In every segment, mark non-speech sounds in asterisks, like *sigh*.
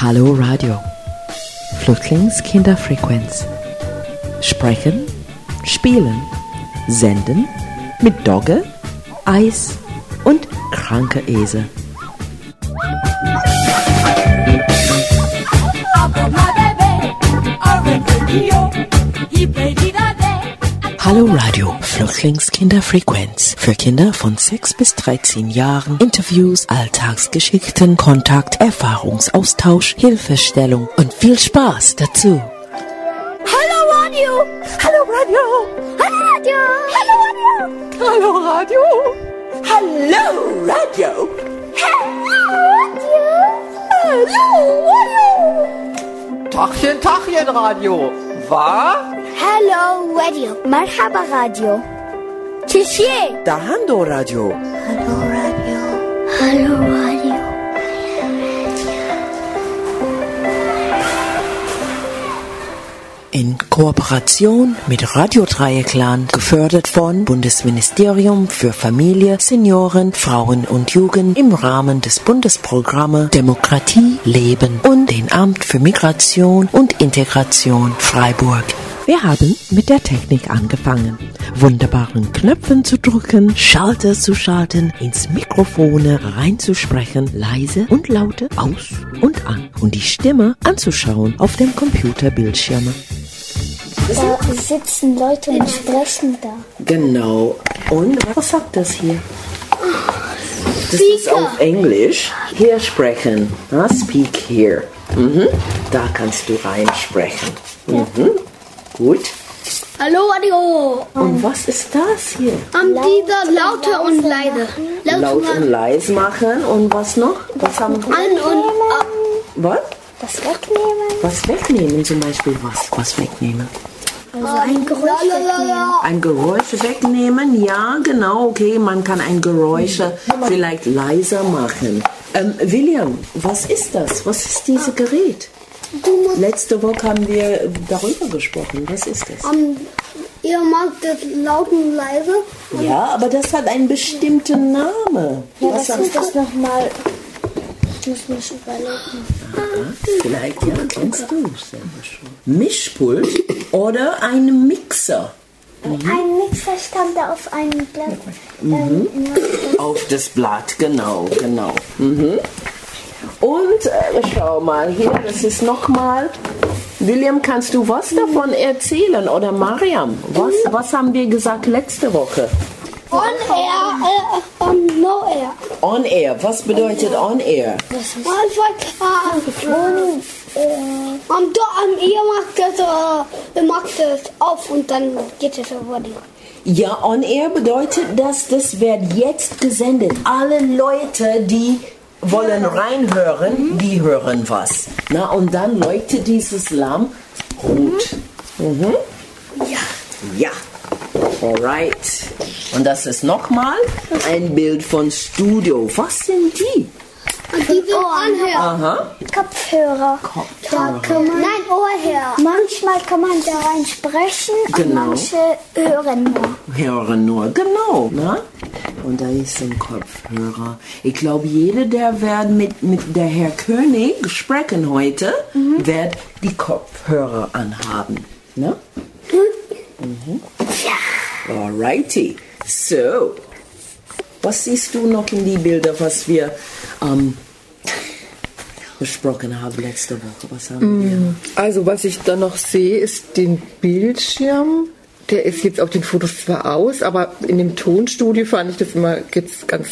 Hallo Radio. Flüchtlingskinderfrequenz. Sprechen, spielen, senden mit Dogge, Eis und kranke Esel. Hallo Radio, Flüchtlingskinderfrequenz. Für Kinder von 6 bis 13 Jahren. Interviews, Alltagsgeschichten, Kontakt, Erfahrungsaustausch, Hilfestellung und viel Spaß dazu. Hallo Radio! Hallo Radio! Hallo Radio! Hallo Radio! Hallo Radio! Hallo Radio! Hallo Radio! Tachchen, Tachchen Radio. Was? Hello Radio! Marhaba Radio! Tschüssi! Dahando Radio! Hallo Radio! Hallo Radio! In Kooperation mit Radio Dreieckland, gefördert von Bundesministerium für Familie, Senioren, Frauen und Jugend im Rahmen des Bundesprogrammes Demokratie, Leben und den Amt für Migration und Integration Freiburg. Wir haben mit der Technik angefangen, wunderbaren Knöpfen zu drücken, Schalter zu schalten, ins Mikrofone reinzusprechen, leise und laute aus und an und die Stimme anzuschauen auf dem Computerbildschirm. Da sitzen Leute und sprechen da. Genau. Und was sagt das hier? Das ist auf Englisch. Hier sprechen. Ja, speak here. Mhm. Da kannst du reinsprechen. Mhm. Gut. Hallo Radio. Und was ist das hier? Am dieser laute und leise. Laut, Laut und leise machen. Und was noch? Was haben wir? an und ab. Was? Das wegnehmen. Was wegnehmen zum Beispiel? Was? Was wegnehmen? Also ein Geräusch wegnehmen. Ein Geräusch wegnehmen, ja, genau, okay, man kann ein Geräusch vielleicht leiser machen. Ähm, William, was ist das? Was ist dieses Gerät? Letzte Woche haben wir darüber gesprochen. Was ist das? Am, ihr mag das laut und leise. Ja, aber das hat einen bestimmten Namen. Ja, Was das ist das nochmal. Ich muss mich überlegen. Vielleicht, ja, kennst du selber schon. Mischpult oder ein Mixer. Ein Mixer stand da auf einem Blatt. Ähm, Auf das Blatt, genau, genau. Mhm. Und äh, schau mal hier, das ist nochmal. William, kannst du was davon erzählen? Oder Mariam? Was, was haben wir gesagt letzte Woche? On air, äh, um, no air. On air. Was bedeutet on air? Einfach, äh, um, do, um, ihr macht das, äh, ihr macht das auf und dann geht es über die. Ja, on air bedeutet, dass das wird jetzt gesendet. Alle Leute, die wollen reinhören, die hören was. Na, und dann leuchtet dieses Lamm rot. Mhm. Ja. Ja. Alright. Und das ist nochmal ein Bild von Studio. Was sind die? Und die sind anhören. Aha. Kopfhörer. Da kann man, Nein, Ohrhörer. manchmal kann man da rein sprechen und Genau. manche hören nur. Hören nur, genau. Na? Und da ist ein Kopfhörer. Ich glaube, jeder, der wird mit, mit der Herr König sprechen heute, wird die Kopfhörer anhaben. Ne? Mhm. Alrighty. So, was siehst du noch in die Bilder, was wir ähm, besprochen haben letzte Woche? Was haben wir? Also was ich da noch sehe, ist den Bildschirm. Der ist jetzt auf den Fotos zwar aus, aber in dem Tonstudio fand ich das immer jetzt ganz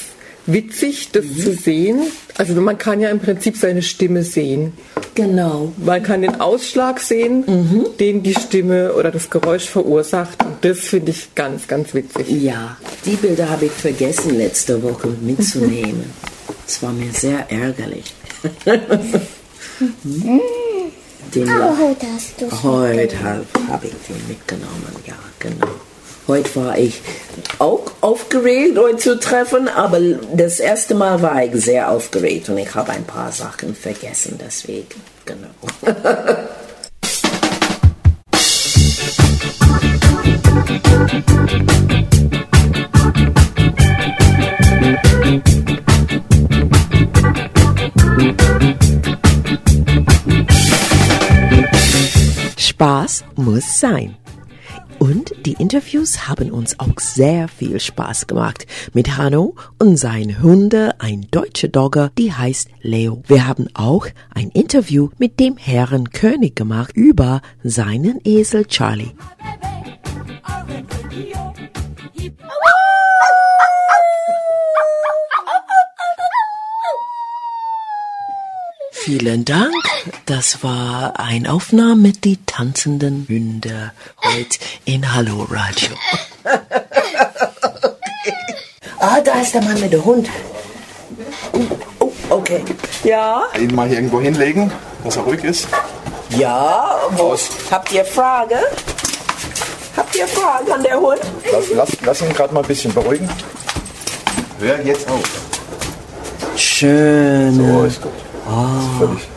witzig, das zu sehen. Also man kann ja im Prinzip seine Stimme sehen. Genau. Man kann den Ausschlag sehen, den die Stimme oder das Geräusch verursacht. Und das finde ich ganz, ganz witzig. Ja, die Bilder habe ich vergessen letzte Woche mitzunehmen. *laughs* Es war mir sehr ärgerlich. *laughs* *laughs* Den Aber heute hast du Heute habe hab ich den mitgenommen, ja, genau. Heute war ich auch aufgeregt, euch zu treffen, aber das erste Mal war ich sehr aufgeregt und ich habe ein paar Sachen vergessen, deswegen, genau. *laughs* Spaß muss sein. Und die Interviews haben uns auch sehr viel Spaß gemacht. Mit Hanno und seinen Hunde, ein deutscher Dogger, die heißt Leo. Wir haben auch ein Interview mit dem Herren König gemacht über seinen Esel Charlie. Vielen Dank. Das war ein Aufnahme mit die tanzenden Hunde heute in Hallo Radio. *laughs* Ah, da ist der Mann mit dem Hund. Oh, okay. Ja, Ihn mal hier irgendwo hinlegen, dass er ruhig ist. ja. Wo, habt ihr Frage? Habt ihr Fragen an der Hund? Lass, lass, lass ihn gerade mal ein bisschen beruhigen. Hör jetzt auf. Schön. So ist gut. Völlig.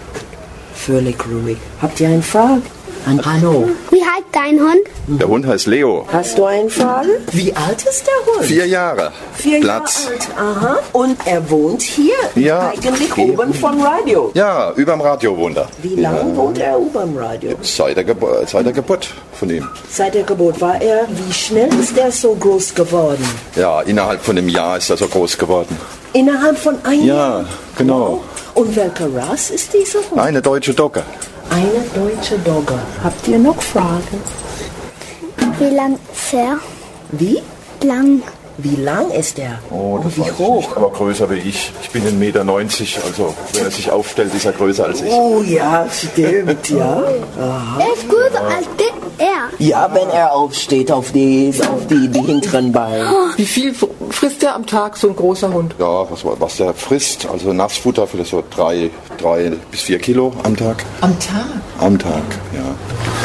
Völlig ruhig. Habt ihr eine Frage? An Hanno. Wie heißt dein Hund? Der Hund heißt Leo. Hast du eine Frage? Wie alt ist der Hund? Vier Jahre. Vier Platz. Jahre alt. Aha. Und er wohnt hier? Ja. Eigentlich Eben. oben vom Radio. Ja, überm Radio wohnt er. Wie lange wohnt er oben am Radio? Seit der, Gebo seit der Geburt von ihm. Seit der Geburt war er. Wie schnell ist er so groß geworden? Ja, innerhalb von einem Jahr ist er so groß geworden. Innerhalb von einem Jahr? Ja, genau. Und welche Rasse ist dieser Hund? Eine deutsche Dogge. Eine deutsche Dogge. Habt ihr noch Fragen? Wie lang ist er? Wie? Lang. Wie lang ist er? Oh, das Und wie hoch? nicht, aber größer wie ich. Ich bin 1,90 Meter, also wenn er sich aufstellt, ist er größer als ich. Oh ja, stimmt, ja. *laughs* Er ist größer als der- er. Ja, wenn er aufsteht auf die, auf die, die hinteren Beine. Wie viel fr- frisst der am Tag so ein großer Hund? Ja, was, was der frisst, also Nassfutter vielleicht so drei, drei bis vier Kilo am Tag. Am Tag? Am Tag, ja.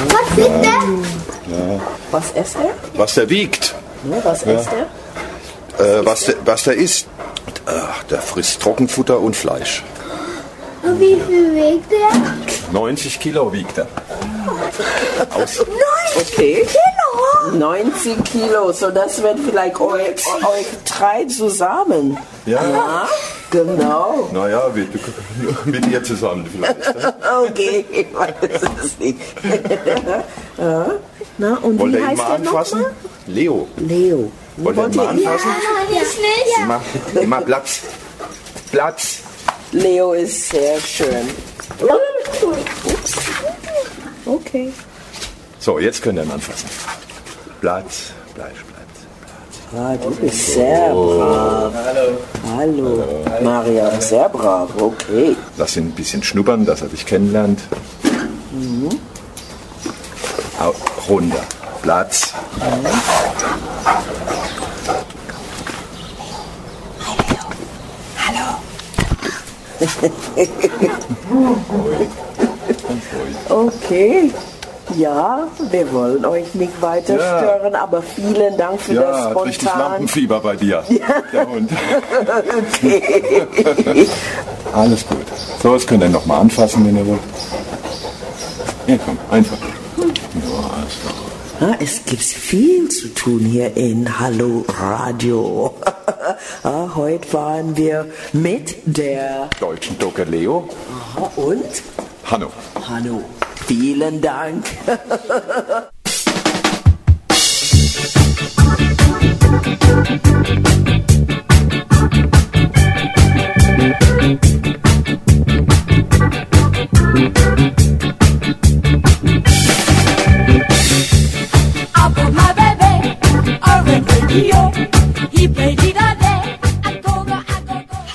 Was ist der? Was isst er? Was der wiegt, Ne, was isst er? äh, was, der, was der isst, äh, der frisst Trockenfutter und Fleisch. Und wie viel wiegt er? 90 Kilo wiegt er. Aus, Okay. 90 Kilo, so das wird vielleicht euch, euch drei zusammen. ja, Ja, genau. naja, mit, mit ihr zusammen vielleicht. ne? *laughs* Okay, ich weiß es nicht. *laughs* ja. Na, und Wollt wie ihr ihn heißt mal der anfassen? nochmal? Leo, Leo. wollt ihr ihn mal anfassen? Jetzt nicht. Immer, immer Platz. Platz. Leo ist sehr schön. Ups. Okay. So, jetzt könnt ihr ihn anfassen. Platz, Fleisch, Platz. Ah, du bist sehr brav. Hallo. Hallo. Maria, sehr brav. Okay. Lass ihn ein bisschen schnuppern, dass er dich kennenlernt. Au, runter. Platz. *laughs* Okay. Ja, wir wollen euch nicht weiter Ja. stören, aber vielen Dank für das Ja, hat richtig spontan. Lampenfieber bei dir. Der Hund. *laughs* Alles gut. So, das könnt ihr nochmal anfassen, wenn ihr wollt. Ja, komm, einfach. Ja, alles klar. Ja, es gibt viel zu tun hier in Hallo Radio. ja, *laughs* heute waren wir mit der Deutschen Dogge Leo. Aha, und Hanno. Hanno. Vielen Dank.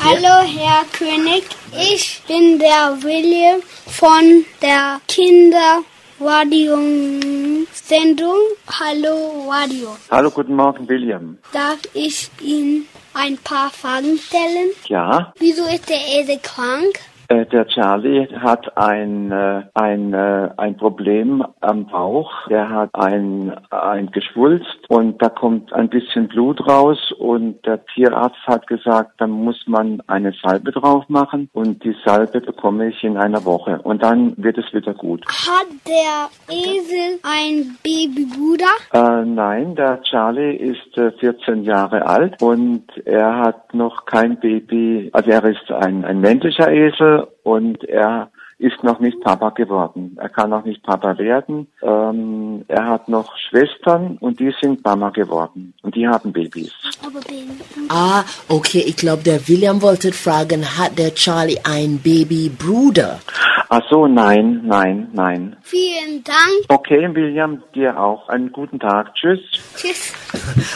Hallo, Herr König. Ich bin der William von der Kinderradiosendung Hallo Radio. Hallo, guten Morgen, William. Darf ich Ihnen ein paar Fragen stellen? Ja, Wieso ist der Esel krank? Äh, der Charlie hat ein, äh, ein, äh, ein Problem am Bauch. Der hat ein, ein Geschwulst und da kommt ein bisschen Blut raus und der Tierarzt hat gesagt, da muss man eine Salbe drauf machen und die Salbe bekomme ich in einer Woche und dann wird es wieder gut. Hat der Esel ein Babybruder? Äh, nein, der Charlie ist äh, 14 Jahre alt und er hat noch kein Baby. Also er ist ein, ein männlicher Esel und er ist noch nicht Papa geworden. Er kann noch nicht Papa werden. Ähm, er hat noch Schwestern und die sind Mama geworden. Und die haben Babys. Ah, okay, ich glaube, der William wollte fragen, hat der Charlie ein Babybruder? Ach so, nein, nein, nein. Vielen Dank. Okay, William, dir auch einen guten Tag. Tschüss. Tschüss. *laughs*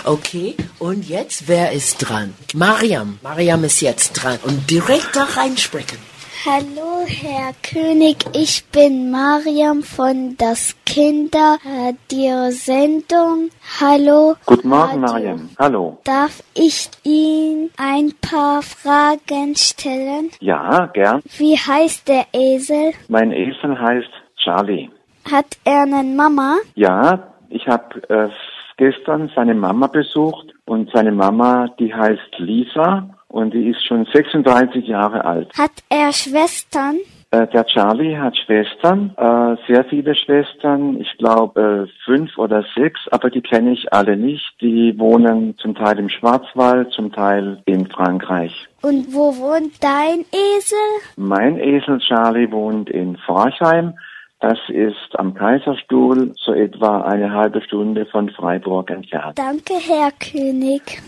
Okay, und jetzt, wer ist dran? Mariam. Mariam ist jetzt dran und direkt da reinsprechen. Hallo, Herr König, ich bin Mariam von das Kinderradiosendung. Hallo. Guten Morgen, Radio. Mariam. Hallo. Darf ich Ihnen ein paar Fragen stellen? Ja, gern. Wie heißt der Esel? Mein Esel heißt Charlie. Hat er eine Mama? Ja, ich habe äh, gestern seine Mama besucht und seine Mama, die heißt Lisa und die ist schon 36 Jahre alt. Hat er Schwestern? Äh, der Charlie hat Schwestern, äh, sehr viele Schwestern, ich glaube äh, fünf oder sechs, aber die kenne ich alle nicht. Die wohnen zum Teil im Schwarzwald, zum Teil in Frankreich. Und wo wohnt dein Esel? Mein Esel Charlie wohnt in Forchheim. Das ist am Kaiserstuhl, so etwa eine halbe Stunde von Freiburg entfernt. Danke, Herr König.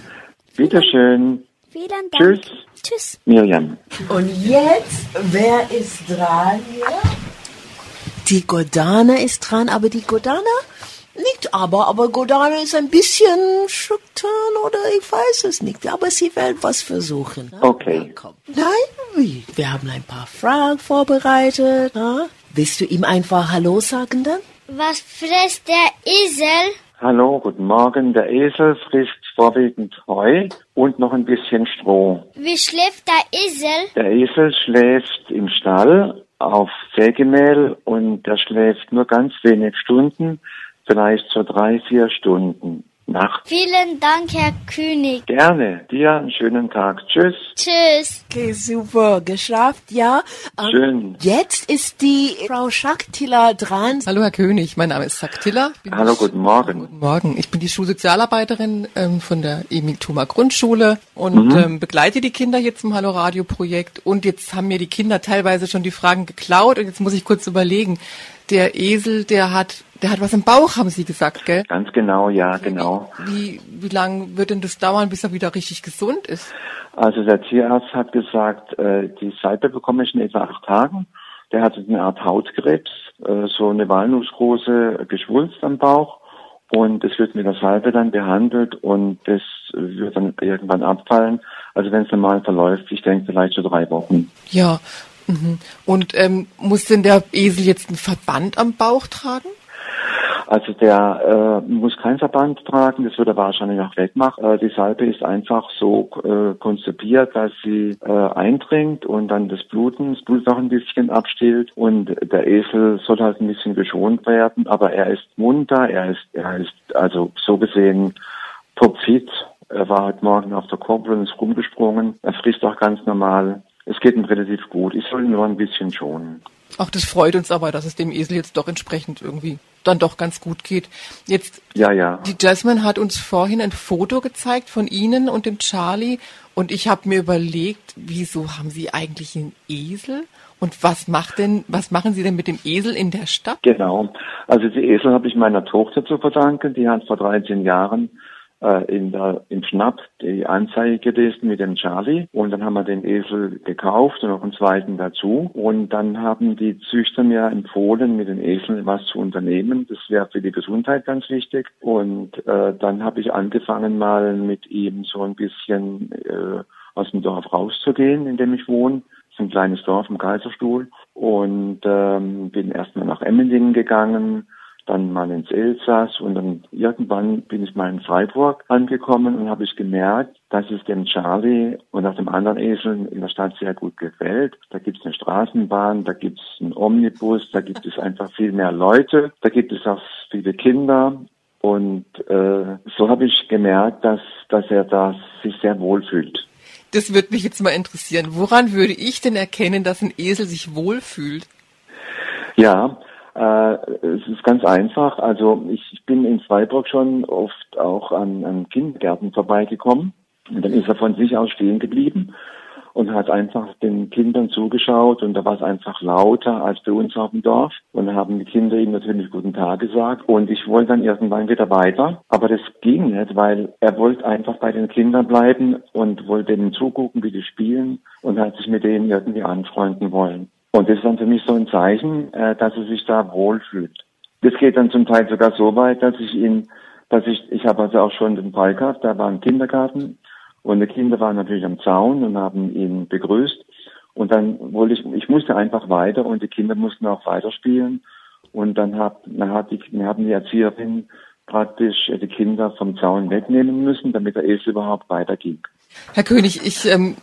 Bitteschön. Vielen Dank. Tschüss. Tschüss. Miriam. Und jetzt, wer ist dran hier? Die Godana ist dran, aber die Godana nicht aber, aber Godana ist ein bisschen schüchtern oder ich weiß es nicht. Aber sie will was versuchen. ne? Okay. Komm. Nein, wie? Wir haben ein paar Fragen vorbereitet. Na? Willst du ihm einfach Hallo sagen dann? Was frisst der Esel? Hallo, guten Morgen. Der Esel frisst vorwiegend Heu und noch ein bisschen Stroh. Wie schläft der Esel? Der Esel schläft im Stall auf Sägemehl und er schläft nur ganz wenig Stunden, vielleicht so drei, vier Stunden nachts. Vielen Dank, Herr König. Gerne. Dir einen schönen Tag. Tschüss. Tschüss. Okay, super. Geschafft, ja. Ähm, Schön. Jetzt ist die Frau Schaktila dran. Hallo Herr König, mein Name ist bin Hallo, guten Morgen. Guten Morgen. Ich bin die Schulsozialarbeiterin ähm, von der Emil Thoma Grundschule und Mhm. ähm, begleite die Kinder hier zum Hallo Radio Projekt. Und jetzt haben mir die Kinder teilweise schon die Fragen geklaut und jetzt muss ich kurz überlegen. Der Esel, der hat, der hat was im Bauch, haben Sie gesagt, gell? Ganz genau, ja, genau. Wie, wie lang wird denn das dauern, bis er wieder richtig gesund ist? Also der Tierarzt hat gesagt, äh, die Salbe bekomme ich in etwa acht Tagen. Der hatte eine Art Hautkrebs, äh, so eine walnussgroße Geschwulst am Bauch. Und es wird mit der Salbe dann behandelt und das wird dann irgendwann abfallen. Also wenn es normal verläuft, ich denke vielleicht so drei Wochen. Ja. Mhm. Und ähm, muss denn der Esel jetzt einen Verband am Bauch tragen? Also der äh, muss kein Verband tragen, das wird er wahrscheinlich auch wegmachen. Äh, die Salbe ist einfach so äh, konzipiert, dass sie äh, eindringt und dann das Bluten, das Blut auch ein bisschen abstillt und der Esel soll halt ein bisschen geschont werden, aber er ist munter, er ist, er ist also so gesehen topfit. Er war heute Morgen auf der Kurbel und ist rumgesprungen. Er frisst auch ganz normal. Es geht ihm relativ gut. Ich soll ihn nur ein bisschen schonen. Ach, das freut uns aber, dass es dem Esel jetzt doch entsprechend irgendwie dann doch ganz gut geht. Jetzt, Ja, ja. die Jasmine hat uns vorhin ein Foto gezeigt von Ihnen und dem Charlie und ich habe mir überlegt, wieso haben Sie eigentlich einen Esel? Und was macht denn, was machen Sie denn mit dem Esel in der Stadt? Genau. Also die Esel habe ich meiner Tochter zu verdanken. Die hat vor 13 Jahren äh, in der, im Schnapp die Anzeige gelesen mit dem Charlie. Und dann haben wir den Esel gekauft und noch einen zweiten dazu. Und dann haben die Züchter mir empfohlen, mit den Eseln was zu unternehmen. Das wäre für die Gesundheit ganz wichtig. Und äh, dann habe ich angefangen, mal mit ihm so ein bisschen äh, aus dem Dorf rauszugehen, in dem ich wohne. Das ist ein kleines Dorf im Kaiserstuhl. Und ähm, bin erstmal nach Emmendingen gegangen, dann mal ins Elsass und dann irgendwann bin ich mal in Freiburg angekommen und habe ich gemerkt, dass es dem Charlie und auch dem anderen Esel in der Stadt sehr gut gefällt. Da gibt es eine Straßenbahn, da gibt es einen Omnibus, da gibt es einfach viel mehr Leute, da gibt es auch viele Kinder und äh, so habe ich gemerkt, dass, dass er da sich sehr wohl fühlt. Das würde mich jetzt mal interessieren. Woran würde ich denn erkennen, dass ein Esel sich wohlfühlt? Ja, äh, es ist ganz einfach. Also ich, ich bin in Freiburg schon oft auch an, an Kindergärten vorbeigekommen. Und dann ist er von sich aus stehen geblieben und hat einfach den Kindern zugeschaut. Und da war es einfach lauter als bei uns auf dem Dorf. Und haben die Kinder ihm natürlich guten Tag gesagt. Und ich wollte dann irgendwann wieder weiter, aber das ging nicht, weil er wollte einfach bei den Kindern bleiben und wollte denen zugucken, wie die spielen und hat sich mit denen irgendwie anfreunden wollen. Und das ist dann für mich so ein Zeichen, äh, dass er sich da wohlfühlt. Das geht dann zum Teil sogar so weit, dass ich ihn, dass ich, ich habe also auch schon den Fall gehabt, da war ein Kindergarten und die Kinder waren natürlich am Zaun und haben ihn begrüßt. Und dann wollte ich, ich musste einfach weiter und die Kinder mussten auch weiterspielen. Und dann, hab, dann hat die, dann haben die Erzieherin praktisch die Kinder vom Zaun wegnehmen müssen, damit der Esel überhaupt weiterging. Herr König, ich ähm,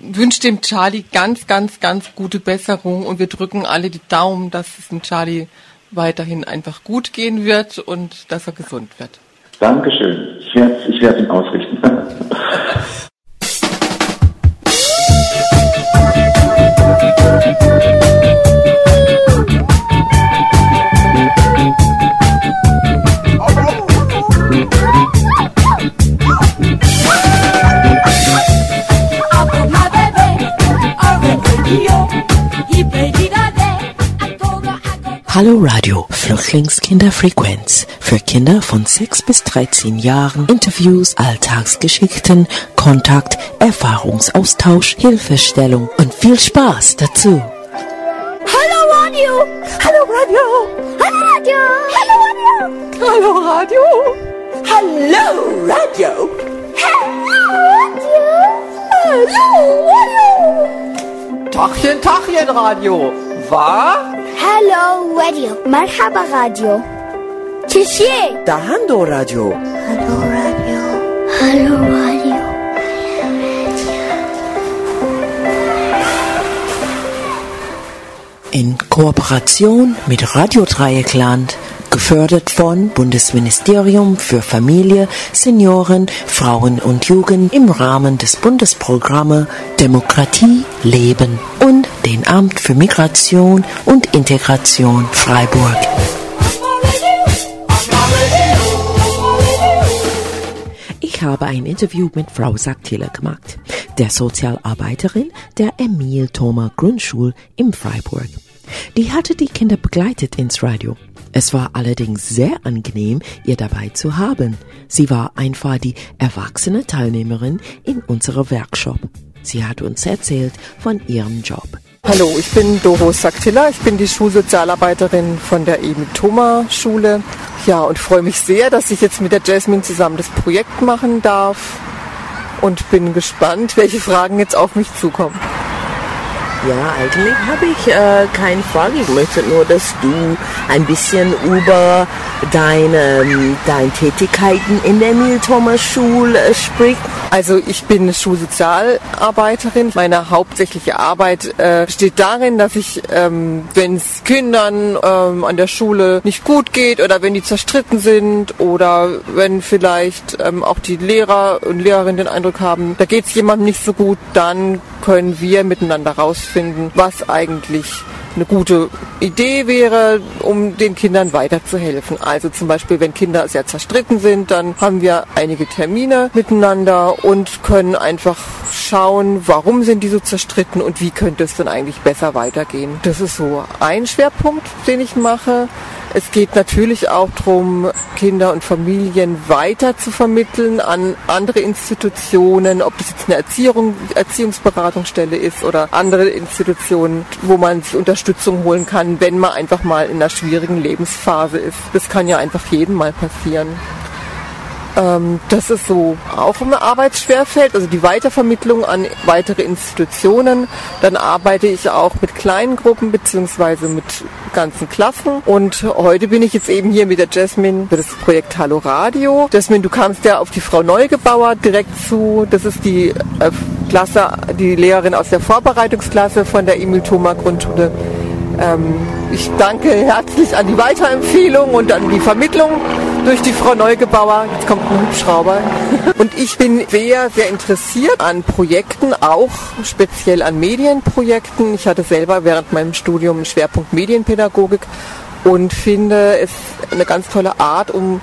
wünsche dem Charlie ganz, ganz, ganz gute Besserung und wir drücken alle die Daumen, dass es dem Charlie weiterhin einfach gut gehen wird und dass er gesund wird. Dankeschön. Ich werde ich werde ihn ausrichten. *laughs* Hallo Radio, Flüchtlingskinderfrequenz. Für Kinder von 6 bis 13 Jahren. Interviews, Alltagsgeschichten, Kontakt, Erfahrungsaustausch, Hilfestellung und viel Spaß dazu. Hallo Radio! Hallo Radio. Hallo Radio! Hallo Radio! Hallo Radio. Hallo Hallo Radio. Radio! Hallo Radio! Tachchen, Tachchen Radio. War? Hello Radio! Marhaba Radio! Tschüssi! Dahando Radio. Hallo Radio! Hallo Radio! In Kooperation mit Radio Dreieckland, gefördert von Bundesministerium für Familie, Senioren, Frauen und Jugend im Rahmen des Bundesprogramme Demokratie, Leben und den Amt für Migration und Integration Freiburg. Ich habe ein Interview mit Frau Saktiller gemacht, der Sozialarbeiterin der Emil Thoma Grundschule in Freiburg. Die hatte die Kinder begleitet ins Radio. Es war allerdings sehr angenehm, ihr dabei zu haben. Sie war einfach die erwachsene Teilnehmerin in unserer Workshop. Sie hat uns erzählt von ihrem Job. Hallo, ich bin Doro Saktilla. Ich bin die Schulsozialarbeiterin von der Emil Thoma Schule. Ja, und freue mich sehr, dass ich jetzt mit der Jasmine zusammen das Projekt machen darf. Und bin gespannt, welche Fragen jetzt auf mich zukommen. Ja, eigentlich habe ich äh, keine Frage. Ich möchte nur, dass du ein bisschen über deine, ähm, deine Tätigkeiten in der Emil-Thomas-Schule äh, sprichst. Also ich bin Schulsozialarbeiterin. Meine hauptsächliche Arbeit äh, besteht darin, dass ich, ähm, wenn es Kindern ähm, an der Schule nicht gut geht oder wenn die zerstritten sind oder wenn vielleicht ähm, auch die Lehrer und Lehrerinnen den Eindruck haben, da geht es jemandem nicht so gut, dann können wir miteinander rausfinden, was eigentlich eine gute Idee wäre, um den Kindern weiterzuhelfen. Also zum Beispiel, wenn Kinder sehr zerstritten sind, dann haben wir einige Termine miteinander und können einfach schauen, warum sind die so zerstritten und wie könnte es denn eigentlich besser weitergehen. Das ist so ein Schwerpunkt, den ich mache. Es geht natürlich auch darum, Kinder und Familien weiter zu vermitteln an andere Institutionen, ob das jetzt eine Erziehung, Erziehungsberatungsstelle ist oder andere Institutionen, wo man sich Unterstützung holen kann, wenn man einfach mal in einer schwierigen Lebensphase ist. Das kann ja einfach jedem mal passieren. Ähm, das ist so auch ein Arbeitsschwerfeld, also die Weitervermittlung an weitere Institutionen. Dann arbeite ich auch mit kleinen Gruppen beziehungsweise mit ganzen Klassen. Und heute bin ich jetzt eben hier mit der Jasmine für das Projekt Hallo Radio. Jasmine, du kamst ja auf die Frau Neugebauer direkt zu. Das ist die äh, Klasse, die Lehrerin aus der Vorbereitungsklasse von der Emil Thoma Grundschule. Ähm, ich danke herzlich an die Weiterempfehlung und an die Vermittlung durch die Frau Neugebauer. Jetzt kommt ein Hubschrauber. *laughs* Und ich bin sehr, sehr interessiert an Projekten, auch speziell an Medienprojekten. Ich hatte selber während meinem Studium einen Schwerpunkt Medienpädagogik und finde es eine ganz tolle Art, um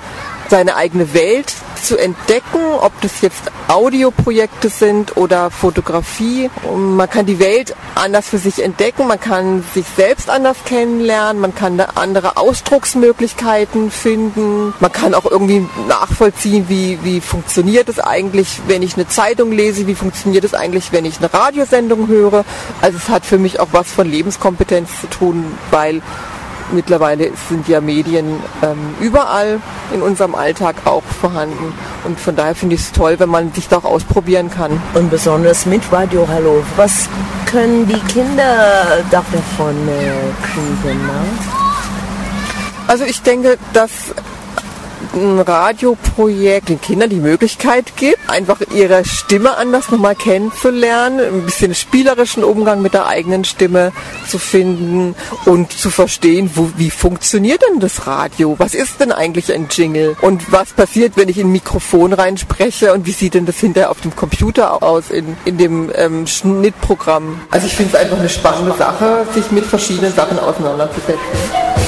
seine eigene Welt zu entdecken, ob das jetzt Audioprojekte sind oder Fotografie. Und man kann die Welt anders für sich entdecken, man kann sich selbst anders kennenlernen, man kann andere Ausdrucksmöglichkeiten finden, man kann auch irgendwie nachvollziehen, wie, wie funktioniert es eigentlich, wenn ich eine Zeitung lese, wie funktioniert es eigentlich, wenn ich eine Radiosendung höre. Also es hat für mich auch was von Lebenskompetenz zu tun, weil mittlerweile sind ja Medien ähm, überall in unserem Alltag auch vorhanden. Und von daher finde ich es toll, wenn man sich da auch ausprobieren kann. Und besonders mit Radio Hallo. Was können die Kinder davon äh, kriegen? Ne? Also ich denke, dass ein Radioprojekt den Kindern die Möglichkeit gibt, einfach ihre Stimme anders nochmal kennenzulernen, ein bisschen spielerischen Umgang mit der eigenen Stimme zu finden und zu verstehen, wo, wie funktioniert denn das Radio? Was ist denn eigentlich ein Jingle? Und was passiert, wenn ich in ein Mikrofon reinspreche und wie sieht denn das hinterher auf dem Computer aus, in, in dem ähm, Schnittprogramm? Also ich finde es einfach eine spannende Sache, sich mit verschiedenen Sachen auseinanderzusetzen.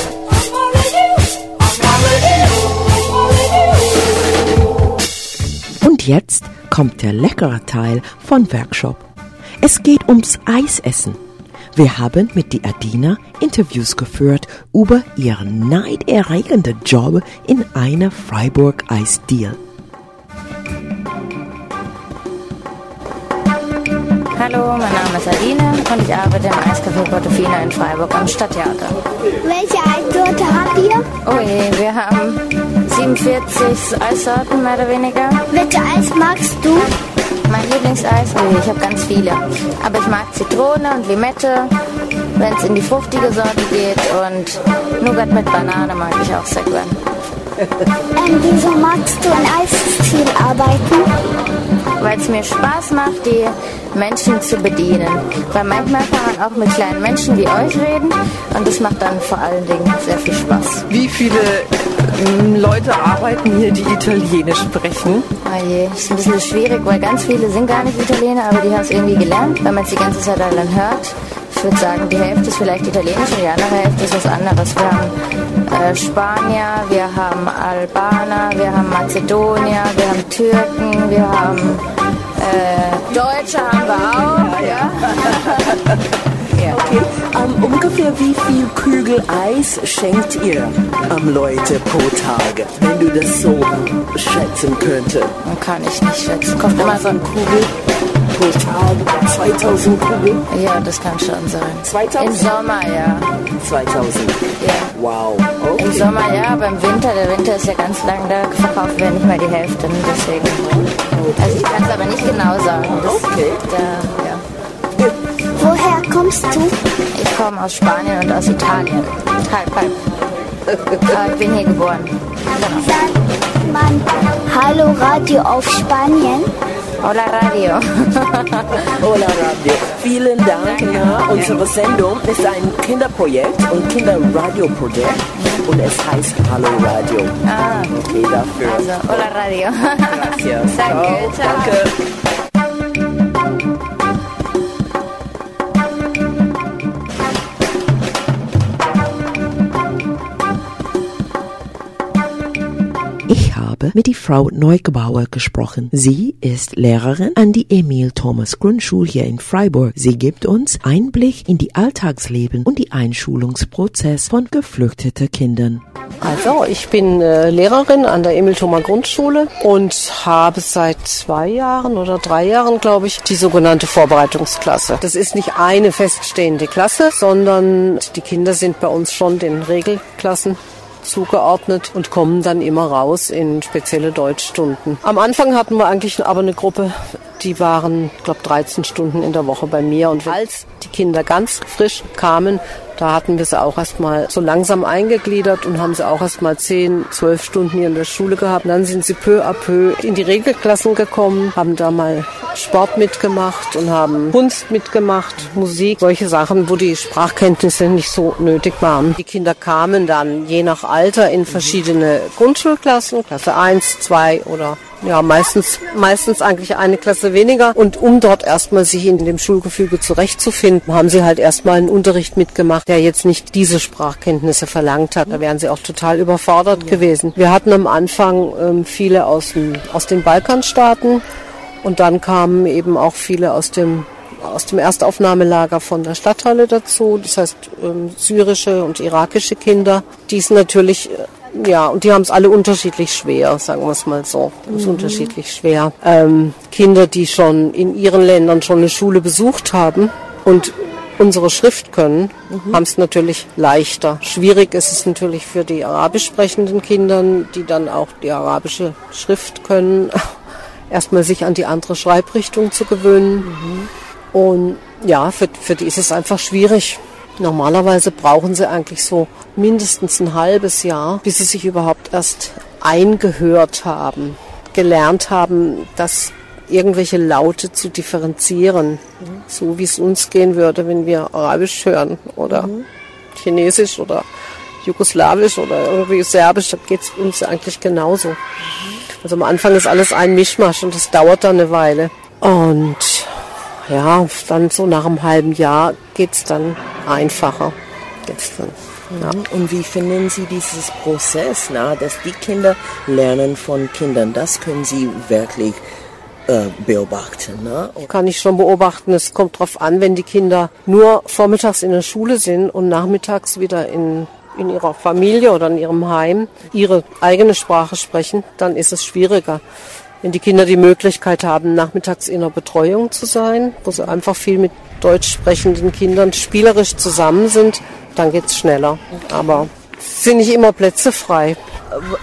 Und jetzt kommt der leckere Teil von Workshop. Es geht ums Eisessen. Wir haben mit die Adina Interviews geführt über ihren neiderregenden Job in einer Freiburg Eisdeal. Hallo, mein Name ist Adine und ich arbeite im Eiscafé Portofino in Freiburg am Stadttheater. Welche Eissorte habt ihr? Oh je, wir haben 47 Eissorten mehr oder weniger. Welche Eis magst du? Mein Lieblingseis, oh je, ich habe ganz viele. Aber ich mag Zitrone und Limette, wenn es in die fruchtige Sorte geht. Und Nougat mit Banane mag ich auch sehr gern. Ähm, wieso magst du in Eisstil arbeiten? Weil es mir Spaß macht, die Menschen zu bedienen. Weil manchmal kann man auch mit kleinen Menschen wie euch reden und das macht dann vor allen Dingen sehr viel Spaß. Wie viele Leute arbeiten hier, die Italienisch sprechen? Oh je, das ist ein bisschen schwierig, weil ganz viele sind gar nicht Italiener, aber die haben es irgendwie gelernt, weil man es die ganze Zeit dann hört. Ich würde sagen, die Hälfte ist vielleicht Italienisch und die andere Hälfte ist was anderes. Wir haben äh, Spanier, wir haben Albaner, wir haben Mazedonier, wir haben Türken, wir haben äh, Deutsche haben wir auch. Ja. *laughs* Ähm, ungefähr wie viel Kügel Eis schenkt ihr ähm, Leute pro Tag, wenn du das so schätzen könntest? Kann ich nicht schätzen. Kommt immer so ein Kugel pro Tag, 2000 Kugeln? Ja, das kann schon sein. 2000? Im Sommer, ja. 2000? Ja. Wow. Okay. Im Sommer ja, aber im Winter, der Winter ist ja ganz lang, da verkaufen wir nicht mal die Hälfte, ne, deswegen. Also ich kann es aber nicht genau sagen. Das, Okay. Da, kommst du? Ich komme aus Spanien und aus Italien. Halb, halb. Aber ich bin hier geboren. Genau. Sagt man Hallo Radio auf Spanien? Hola Radio. Hola Radio. Vielen Dank. Ja, unsere Sendung ist ein Kinderprojekt und Kinderradioprojekt und es heißt Hallo Radio. Ah, Okay, dafür. also Hola Radio. Gracias. Danke, ciao. Danke. Habe mit die Frau Neugebauer gesprochen. Sie ist Lehrerin an die Emil Thomas Grundschule hier in Freiburg. Sie gibt uns Einblick in die Alltagsleben und die Einschulungsprozess von geflüchteten Kindern. Also, ich bin äh, Lehrerin an der Emil-Thoma Grundschule und habe seit zwei Jahren oder drei Jahren, glaube ich, die sogenannte Vorbereitungsklasse. Das ist nicht eine feststehende Klasse, sondern die Kinder sind bei uns schon den Regelklassen zugeordnet und kommen dann immer raus in spezielle Deutschstunden. Am Anfang hatten wir eigentlich aber eine Gruppe, die waren, glaube 13 Stunden in der Woche bei mir. Und als die Kinder ganz frisch kamen, da hatten wir sie auch erstmal so langsam eingegliedert und haben sie auch erstmal 10, 12 Stunden hier in der Schule gehabt. Und dann sind sie peu à peu in die Regelklassen gekommen, haben da mal Sport mitgemacht und haben Kunst mitgemacht, Musik, solche Sachen, wo die Sprachkenntnisse nicht so nötig waren. Die Kinder kamen dann je nach Alter in verschiedene Grundschulklassen, Klasse 1, 2 oder ja, meistens, meistens eigentlich eine Klasse weniger. Und um dort erstmal sich in dem Schulgefüge zurechtzufinden, haben sie halt erstmal einen Unterricht mitgemacht, der jetzt nicht diese Sprachkenntnisse verlangt hat. Da wären sie auch total überfordert ja. gewesen. Wir hatten am Anfang ähm, viele aus, dem, aus den Balkanstaaten und dann kamen eben auch viele aus dem aus dem Erstaufnahmelager von der Stadthalle dazu, das heißt ähm, syrische und irakische Kinder, die es natürlich ja, und die haben es alle unterschiedlich schwer, sagen wir es mal so. Mhm. ist unterschiedlich schwer. Ähm, Kinder, die schon in ihren Ländern schon eine Schule besucht haben und unsere Schrift können, mhm. haben es natürlich leichter. Schwierig ist es natürlich für die arabisch sprechenden Kinder, die dann auch die arabische Schrift können, *laughs* erstmal sich an die andere Schreibrichtung zu gewöhnen. Mhm. Und ja, für, für die ist es einfach schwierig. Normalerweise brauchen sie eigentlich so mindestens ein halbes Jahr, bis sie sich überhaupt erst eingehört haben, gelernt haben, dass irgendwelche Laute zu differenzieren, mhm. so wie es uns gehen würde, wenn wir Arabisch hören oder mhm. Chinesisch oder Jugoslawisch oder irgendwie Serbisch, da geht es uns eigentlich genauso. Mhm. Also am Anfang ist alles ein Mischmasch und das dauert dann eine Weile. Und ja, dann so nach einem halben Jahr geht es dann einfacher. Geht's dann. Ja. Und wie finden Sie dieses Prozess, na, dass die Kinder lernen von Kindern? Das können Sie wirklich äh, beobachten. Ne? Kann ich schon beobachten. Es kommt darauf an, wenn die Kinder nur vormittags in der Schule sind und nachmittags wieder in in ihrer Familie oder in ihrem Heim ihre eigene Sprache sprechen, dann ist es schwieriger. Wenn die Kinder die Möglichkeit haben, nachmittags in einer Betreuung zu sein, wo sie einfach viel mit deutsch sprechenden Kindern spielerisch zusammen sind, dann geht es schneller. Aber sind nicht immer Plätze frei.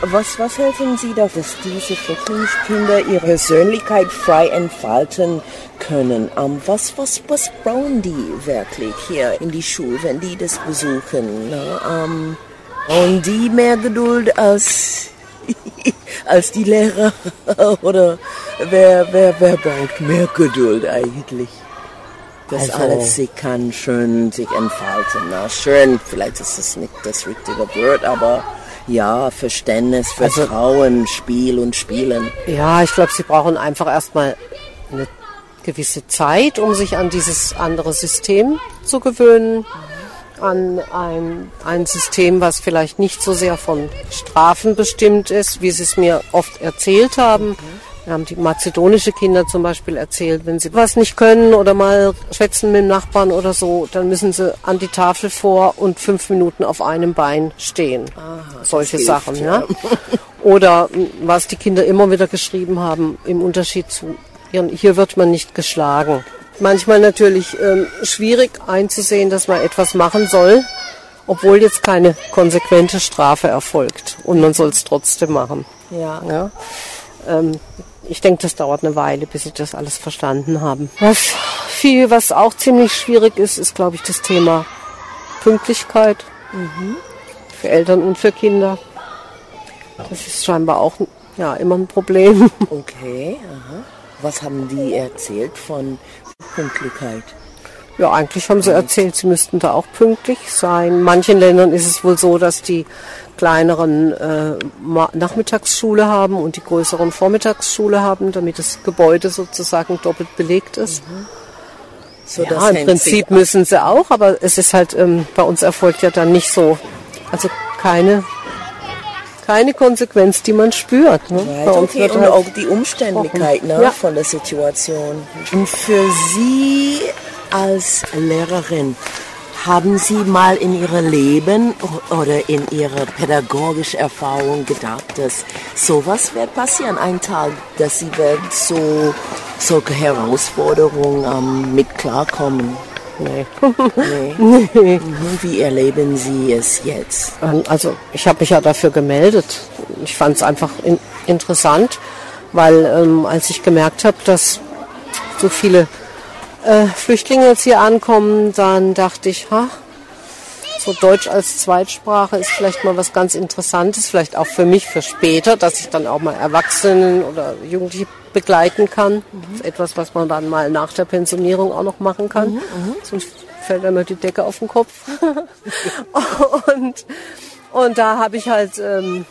Was, was helfen Sie da, dass diese Flüchtlingskinder ihre Persönlichkeit frei entfalten können? Um, was, was, was brauchen die wirklich hier in die Schule, wenn die das besuchen? Ne? Um, und die mehr Geduld als, als die Lehrer? *laughs* Oder wer, wer, wer braucht mehr Geduld eigentlich? Das also, alles sie kann schön sich entfalten. Na, schön, vielleicht ist das nicht das richtige Wort, aber ja, Verständnis, Vertrauen, also, Spiel und Spielen. Ja, ich glaube, sie brauchen einfach erstmal eine gewisse Zeit, um sich an dieses andere System zu gewöhnen. An ein, ein System, was vielleicht nicht so sehr von Strafen bestimmt ist, wie sie es mir oft erzählt haben. Okay wir haben die mazedonische Kinder zum Beispiel erzählt, wenn sie was nicht können oder mal schwätzen mit dem Nachbarn oder so, dann müssen sie an die Tafel vor und fünf Minuten auf einem Bein stehen. Aha, Solche Sachen, hilft, ja. *laughs* Oder was die Kinder immer wieder geschrieben haben, im Unterschied zu ihren, hier wird man nicht geschlagen. Manchmal natürlich ähm, schwierig einzusehen, dass man etwas machen soll, obwohl jetzt keine konsequente Strafe erfolgt. Und man soll es trotzdem machen. Ja. ja. Ähm, ich denke, das dauert eine Weile, bis sie das alles verstanden haben. Was viel, was auch ziemlich schwierig ist, ist, glaube ich, das Thema Pünktlichkeit. Mhm. Für Eltern und für Kinder. Das ist scheinbar auch ja, immer ein Problem. *laughs* Okay, aha. Was haben die erzählt von Pünktlichkeit? Ja, eigentlich haben sie erzählt, sie müssten da auch pünktlich sein. In manchen Ländern ist es wohl so, dass die kleineren äh, Nachmittagsschule haben und die größeren Vormittagsschule haben, damit das Gebäude sozusagen doppelt belegt ist. Mhm. So, ja, im Prinzip müssen sie auch, aber es ist halt, ähm, bei uns erfolgt ja dann nicht so. Also keine keine Konsequenz, die man spürt. Ne? Right, okay. und halt auch die Umständlichkeit ne, ja. von der Situation. Und für Sie als Lehrerin, haben Sie mal in Ihrem Leben oder in Ihrer pädagogischen Erfahrung gedacht, dass sowas wird passieren, ein Tag, dass Sie werden so solche Herausforderungen ähm, mit klarkommen? Nee. nee. *laughs* nee. Wie erleben Sie es jetzt? Also ich habe mich ja dafür gemeldet. Ich fand es einfach in interessant, weil ähm, als ich gemerkt habe, dass so viele äh, Flüchtlinge jetzt hier ankommen, dann dachte ich, ha, so Deutsch als Zweitsprache ist vielleicht mal was ganz Interessantes, vielleicht auch für mich für später, dass ich dann auch mal Erwachsenen oder Jugendliche begleiten kann. Das ist etwas, was man dann mal nach der Pensionierung auch noch machen kann. Sonst fällt immer die Decke auf den Kopf. *laughs* und, und da habe ich halt ähm,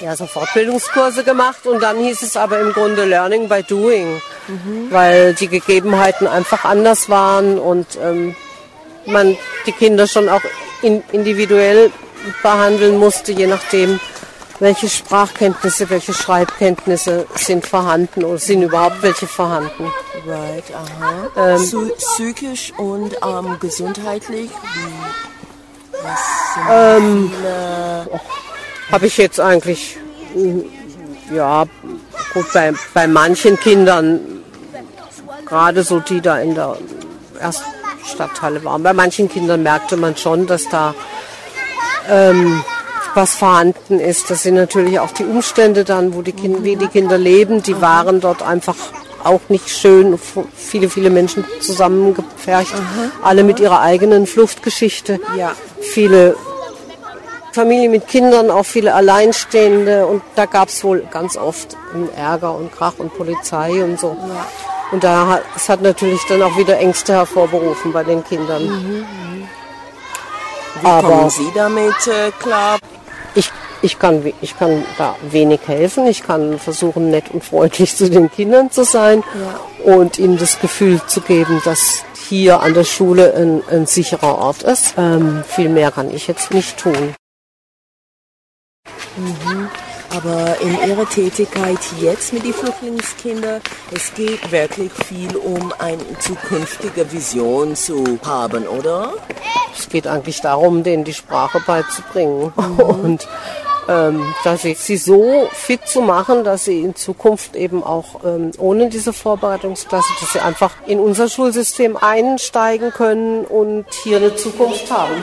ja, so Fortbildungskurse gemacht und dann hieß es aber im Grunde Learning by Doing, weil die Gegebenheiten einfach anders waren und ähm, man die Kinder schon auch in, individuell behandeln musste, je nachdem, welche Sprachkenntnisse, welche Schreibkenntnisse sind vorhanden oder sind überhaupt welche vorhanden. Right, aha. Ähm, Psy- psychisch und ähm, gesundheitlich? Ähm? Habe ich jetzt eigentlich, mm, ja, gut, bei, bei manchen Kindern, gerade so die da in der ersten Stadthalle waren, bei manchen Kindern merkte man schon, dass da ähm, was vorhanden ist. Das sind natürlich auch die Umstände dann, wo die Kinder, wie die Kinder leben, die waren dort einfach auch nicht schön. Viele, viele Menschen zusammengepfercht, alle mit ihrer eigenen Fluchtgeschichte. Ja. Viele Familien mit Kindern, auch viele Alleinstehende und da gab es wohl ganz oft Ärger und Krach und Polizei und so. Und da hat, es hat natürlich dann auch wieder Ängste hervorberufen bei den Kindern. Wie kommen Sie damit äh, klar? Ich, ich, kann, ich kann da wenig helfen. Ich kann versuchen, nett und freundlich zu den Kindern zu sein und ihnen das Gefühl zu geben, dass hier an der Schule ein, ein sicherer Ort ist. Ähm, viel mehr kann ich jetzt nicht tun. Aber in Ihrer Tätigkeit jetzt mit den Flüchtlingskindern, es geht wirklich viel um eine zukünftige Vision zu haben, oder? Es geht eigentlich darum, denen die Sprache beizubringen *laughs* und ähm, dass sie, sie so fit zu machen, dass sie in Zukunft eben auch ähm, ohne diese Vorbereitungsklasse, dass sie einfach in unser Schulsystem einsteigen können und hier eine Zukunft haben.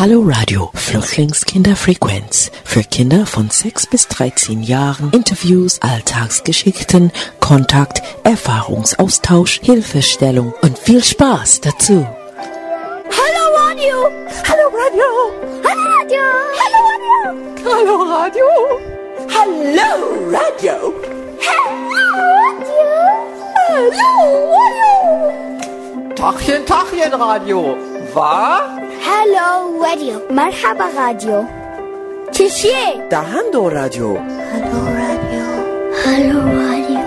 Hallo Radio, Flüchtlingskinderfrequenz. Für Kinder von 6 bis 13 Jahren. Interviews, Alltagsgeschichten, Kontakt, Erfahrungsaustausch, Hilfestellung und viel Spaß dazu. Hallo Radio! Hallo Radio! Hallo Radio! Hallo Hallo Radio! Radio! Hallo Radio! Hallo Radio! Tachchen, Tachchen Radio! Was? Hello Radio! Marhaba Radio! Tschüssi! Dahando Radio! Hallo Radio! Hallo Radio!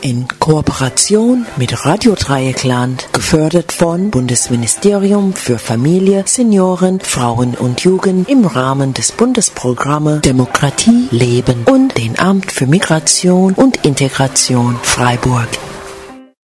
In Kooperation mit Radio Dreieckland, gefördert von Bundesministerium für Familie, Senioren, Frauen und Jugend im Rahmen des Bundesprogramme Demokratie, Leben und den Amt für Migration und Integration Freiburg.